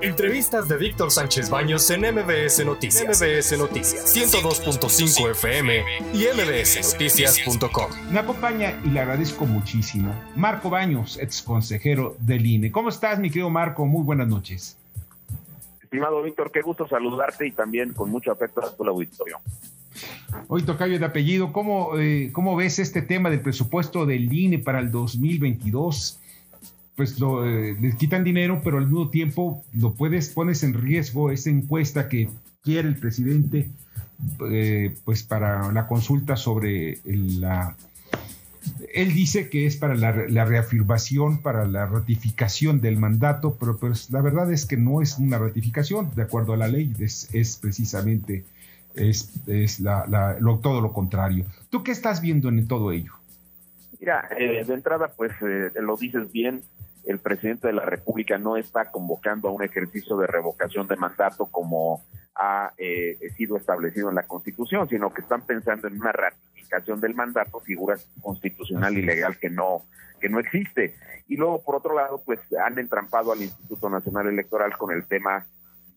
Entrevistas de Víctor Sánchez Baños en MBS Noticias. MBS Noticias 102.5 FM y mbsnoticias.com. Me acompaña y le agradezco muchísimo Marco Baños, ex consejero del INE. ¿Cómo estás, mi querido Marco? Muy buenas noches. Estimado Víctor, qué gusto saludarte y también con mucho afecto a tu auditorio. Hoy tocayo de apellido, ¿cómo, eh, ¿cómo ves este tema del presupuesto del INE para el 2022? Pues lo, eh, les quitan dinero, pero al mismo tiempo lo puedes, pones en riesgo esa encuesta que quiere el presidente, eh, pues para la consulta sobre la... Él dice que es para la, reafirmación, para la ratificación del mandato, pero pues la verdad es que no es una ratificación, de acuerdo a la ley, es, precisamente es, es la, todo lo contrario. ¿Tú qué estás viendo en todo ello? Mira, eh, de entrada, pues lo dices bien, el presidente de la República no está convocando a un ejercicio de revocación de mandato como ha eh, sido establecido en la Constitución, sino que están pensando en una ratificación del mandato, figura constitucional y legal que no que no existe. Y luego, por otro lado, pues han entrampado al Instituto Nacional Electoral con el tema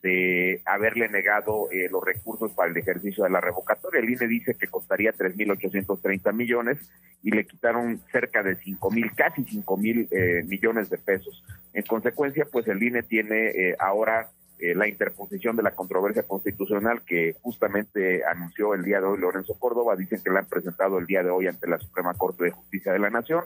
de haberle negado eh, los recursos para el ejercicio de la revocatoria. El INE dice que costaría 3.830 millones y le quitaron cerca de 5.000, casi 5.000 mil eh, millones de pesos. En consecuencia, pues el INE tiene eh, ahora la interposición de la controversia constitucional que justamente anunció el día de hoy Lorenzo Córdoba. Dicen que la han presentado el día de hoy ante la Suprema Corte de Justicia de la Nación.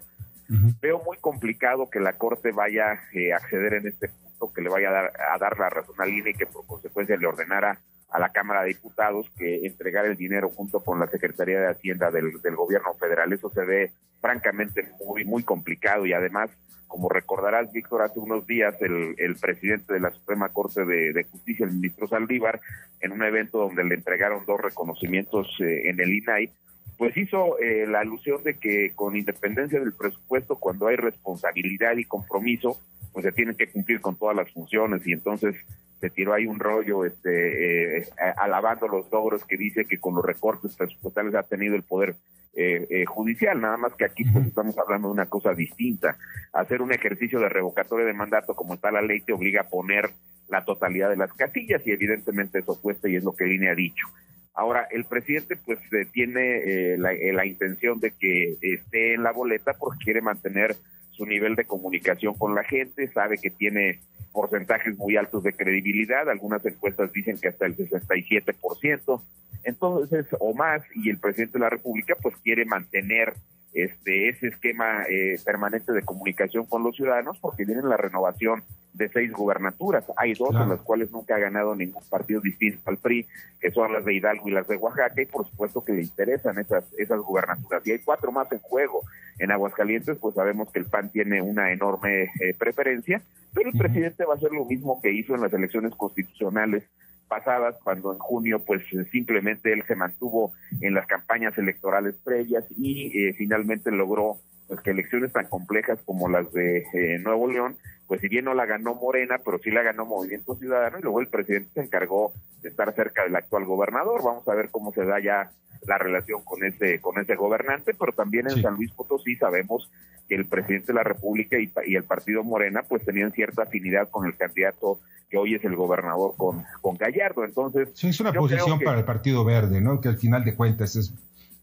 Veo muy complicado que la Corte vaya a acceder en este que le vaya a dar, a dar la razón al INE y que por consecuencia le ordenara a la Cámara de Diputados que entregara el dinero junto con la Secretaría de Hacienda del, gobierno federal. Eso se ve francamente muy, muy complicado y además, como recordarás, Víctor, hace unos días el, el presidente de la Suprema Corte de, Justicia, el ministro Saldívar, en un evento donde le entregaron dos reconocimientos eh, en el INAI, pues hizo eh, la alusión de que con independencia del presupuesto, cuando hay responsabilidad y compromiso, pues se tienen que cumplir con todas las funciones y entonces se tiró ahí un rollo este eh, alabando los logros que dice que con los recortes presupuestales ha tenido el poder eh, eh, judicial, nada más que aquí pues estamos hablando de una cosa distinta. Hacer un ejercicio de revocatoria de mandato como está la ley te obliga a poner la totalidad de las casillas y evidentemente eso cuesta y es lo que Línea ha dicho. Ahora, el presidente pues tiene la, la intención de que esté en la boleta porque quiere mantener su nivel de comunicación con la gente, sabe que tiene porcentajes muy altos de credibilidad, algunas encuestas dicen que hasta el 67%, entonces, o más, y el presidente de la República pues quiere mantener este ese esquema eh, permanente de comunicación con los ciudadanos porque viene la renovación de seis gubernaturas. Hay dos en las cuales nunca ha ganado ningún partido distinto al PRI, que son las de Hidalgo y las de Oaxaca, y por supuesto que le interesan esas, esas gubernaturas. Y hay cuatro más en juego. En Aguascalientes, pues sabemos que el PAN tiene una enorme eh, preferencia, pero el presidente va a hacer lo mismo que hizo en las elecciones constitucionales pasadas, cuando en junio pues simplemente él se mantuvo en las campañas electorales previas y eh, finalmente logró pues que elecciones tan complejas como las de eh, Nuevo León, pues si bien no la ganó Morena, pero sí la ganó Movimiento Ciudadano y luego el presidente se encargó de estar cerca del actual gobernador. Vamos a ver cómo se da ya la relación con ese con ese gobernante, pero también en San Luis Potosí sabemos que el presidente de la República y, y, el partido Morena pues tenían cierta afinidad con el candidato que hoy es el gobernador con, con Gallardo. Entonces, sí, es una posición para el Partido Verde, ¿no? Que al final de cuentas es,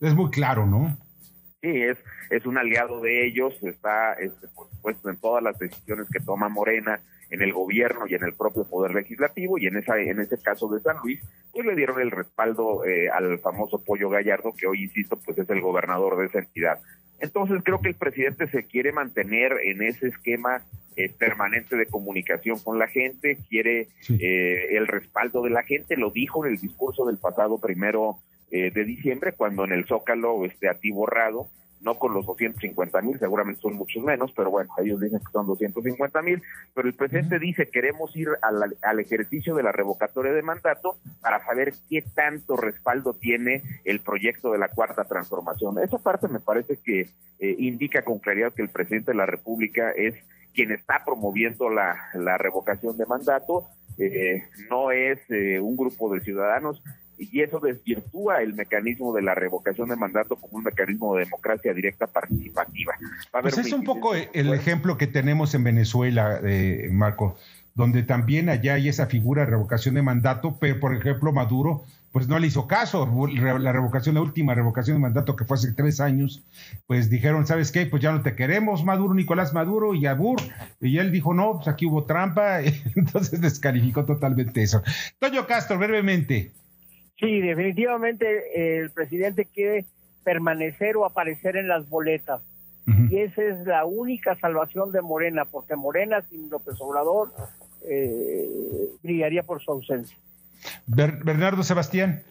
es muy claro, ¿no? Sí, es, es un aliado de ellos, está, este, por supuesto, en todas las decisiones que toma Morena, en el gobierno y en el propio poder legislativo, y en esa, en ese caso de San Luis, pues le dieron el respaldo eh, al famoso Pollo Gallardo, que hoy, insisto, pues es el gobernador de esa entidad. Entonces creo que el presidente se quiere mantener en ese esquema eh, permanente de comunicación con la gente, quiere eh, el respaldo de la gente, lo dijo en el discurso del pasado primero eh, de diciembre, cuando en el Zócalo esté borrado no con los 250 mil, seguramente son muchos menos, pero bueno, ellos dicen que son 250 mil, pero el presidente dice queremos ir al, al, ejercicio de la revocatoria de mandato para saber qué tanto respaldo tiene el proyecto de la cuarta transformación. Esa parte me parece que eh, indica con claridad que el presidente de la República es quien está promoviendo la, la revocación de mandato, eh, no es un grupo de ciudadanos, y eso desvirtúa el mecanismo de la revocación de mandato como un mecanismo de democracia directa participativa. Pues es un poco el ejemplo que tenemos en Venezuela, eh, Marco. donde también allá hay esa figura de revocación de mandato, pero por ejemplo Maduro pues no le hizo caso, la revocación, la última revocación de mandato que fue hace tres años, pues dijeron, ¿sabes qué? Pues ya no te queremos, Maduro, Nicolás Maduro y Abur, y él dijo, no, pues aquí hubo trampa, entonces descalificó totalmente eso. Toño Castro, brevemente. Sí, definitivamente el presidente quiere permanecer o aparecer en las boletas. Y esa es la única salvación de Morena, porque Morena sin López Obrador eh, brillaría por su ausencia. Bernardo Sebastián.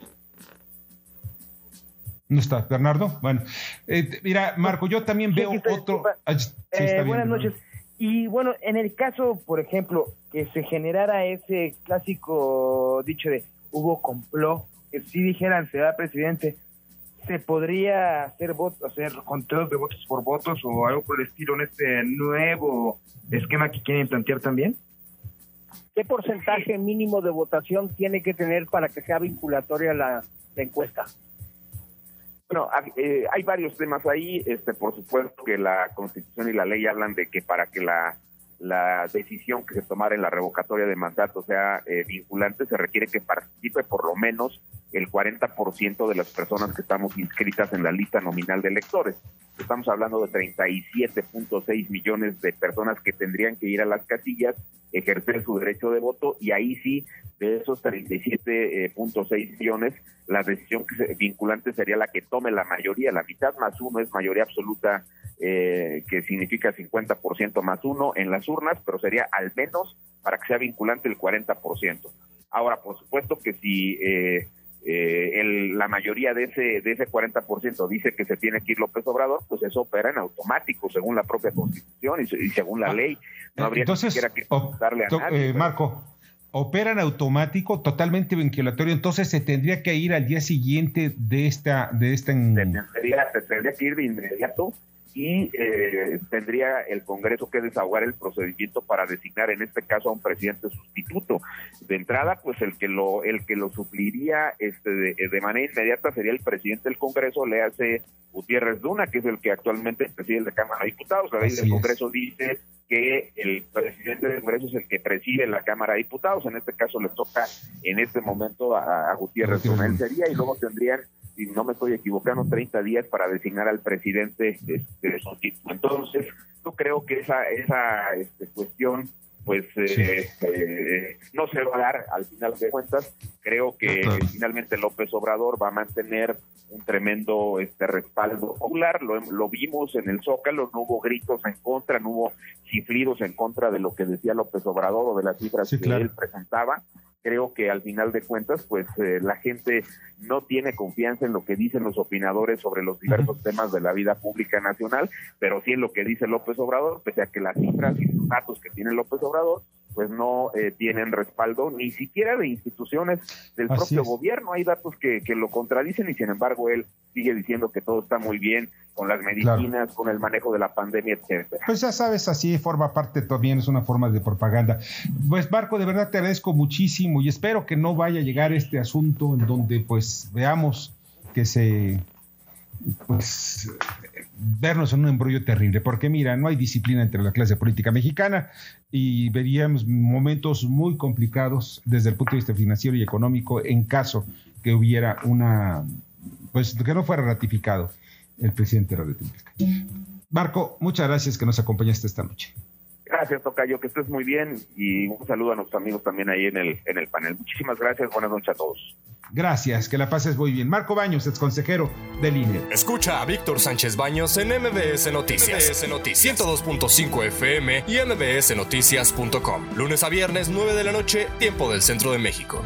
No está, Bernardo. Bueno, eh, mira, Marco, yo también veo otro. Ah, eh, buenas noches. Y bueno, en el caso, por ejemplo, que se generara ese clásico dicho de hubo complot, si dijeran será presidente, ¿se podría hacer votos, hacer conteos de votos por votos o algo por el estilo en este nuevo esquema que quieren plantear también? ¿Qué porcentaje mínimo de votación tiene que tener para que sea vinculatoria la, encuesta? Bueno, eh, hay varios temas ahí. Este, por supuesto que la Constitución y la ley hablan de que para que la la decisión que se tomara en la revocatoria de mandato sea eh, vinculante, se requiere que participe por lo menos el 40% de las personas que estamos inscritas en la lista nominal de electores. Estamos hablando de 37.6 millones de personas que tendrían que ir a las casillas, ejercer su derecho de voto y ahí sí, de esos 37.6 millones, la decisión vinculante sería la que tome la mayoría, la mitad más uno es mayoría absoluta, eh, que significa 50% más uno en las urnas, pero sería al menos para que sea vinculante el 40%. Ahora, por supuesto que si eh, eh, la mayoría de ese, de ese 40% dice que se tiene que ir López Obrador, pues eso opera en automático, según la propia Constitución y, según la ah, ley. No habría Entonces, que darle a nadie. Eh, Marco, opera en automático, totalmente vinculatorio, entonces se tendría que ir al día siguiente de esta... De esta se tendría que ir de inmediato y eh, tendría el Congreso que desahogar el procedimiento para designar en este caso a un presidente sustituto. De entrada, pues el que lo el que lo supliría este de, manera inmediata sería el presidente del Congreso, le hace Gutiérrez Duna, que es el que actualmente preside la Cámara de Diputados. La ley del Congreso dice que el presidente del Congreso es el que preside la Cámara de Diputados. En este caso le toca en este momento a, Gutiérrez Duna. Él sería y luego tendrían si no me estoy equivocando, 30 días para designar al presidente de, Entonces, yo creo que esa, esa este, cuestión pues eh, eh, no se va a dar al final de cuentas. Creo que finalmente López Obrador va a mantener un tremendo este respaldo popular. Lo, lo, vimos en el Zócalo, no hubo gritos en contra, no hubo chiflidos en contra de lo que decía López Obrador o de las cifras que él presentaba. Creo que al final de cuentas, pues eh, la gente no tiene confianza en lo que dicen los opinadores sobre los diversos temas de la vida pública nacional, pero sí en lo que dice López Obrador, pese a que las cifras y los datos que tiene López Obrador, pues no eh, tienen respaldo ni siquiera de instituciones del propio gobierno. Hay datos que, que, lo contradicen y sin embargo él sigue diciendo que todo está muy bien con las medicinas, con el manejo de la pandemia, etcétera. Pues ya sabes, así forma parte también, es una forma de propaganda. Pues Marco, de verdad te agradezco muchísimo y espero que no vaya a llegar este asunto en donde pues veamos que se pues vernos en un embrollo terrible, porque mira, no hay disciplina entre la clase política mexicana y veríamos momentos muy complicados desde el punto de vista financiero y económico en caso que hubiera una, pues que no fuera ratificado el presidente de la República. Marco, muchas gracias que nos acompañaste esta noche. Gracias, Tocayo, que estés muy bien y un saludo a nuestros amigos también ahí en el, en el panel. Muchísimas gracias, buenas noches a todos. Gracias, que la pases muy bien. Marco Baños, ex consejero del INE. Escucha a Víctor Sánchez Baños en MBS Noticias. MBS Noticias 102.5 FM y MBSNoticias.com. Lunes a viernes, 9 de la noche, tiempo del centro de México.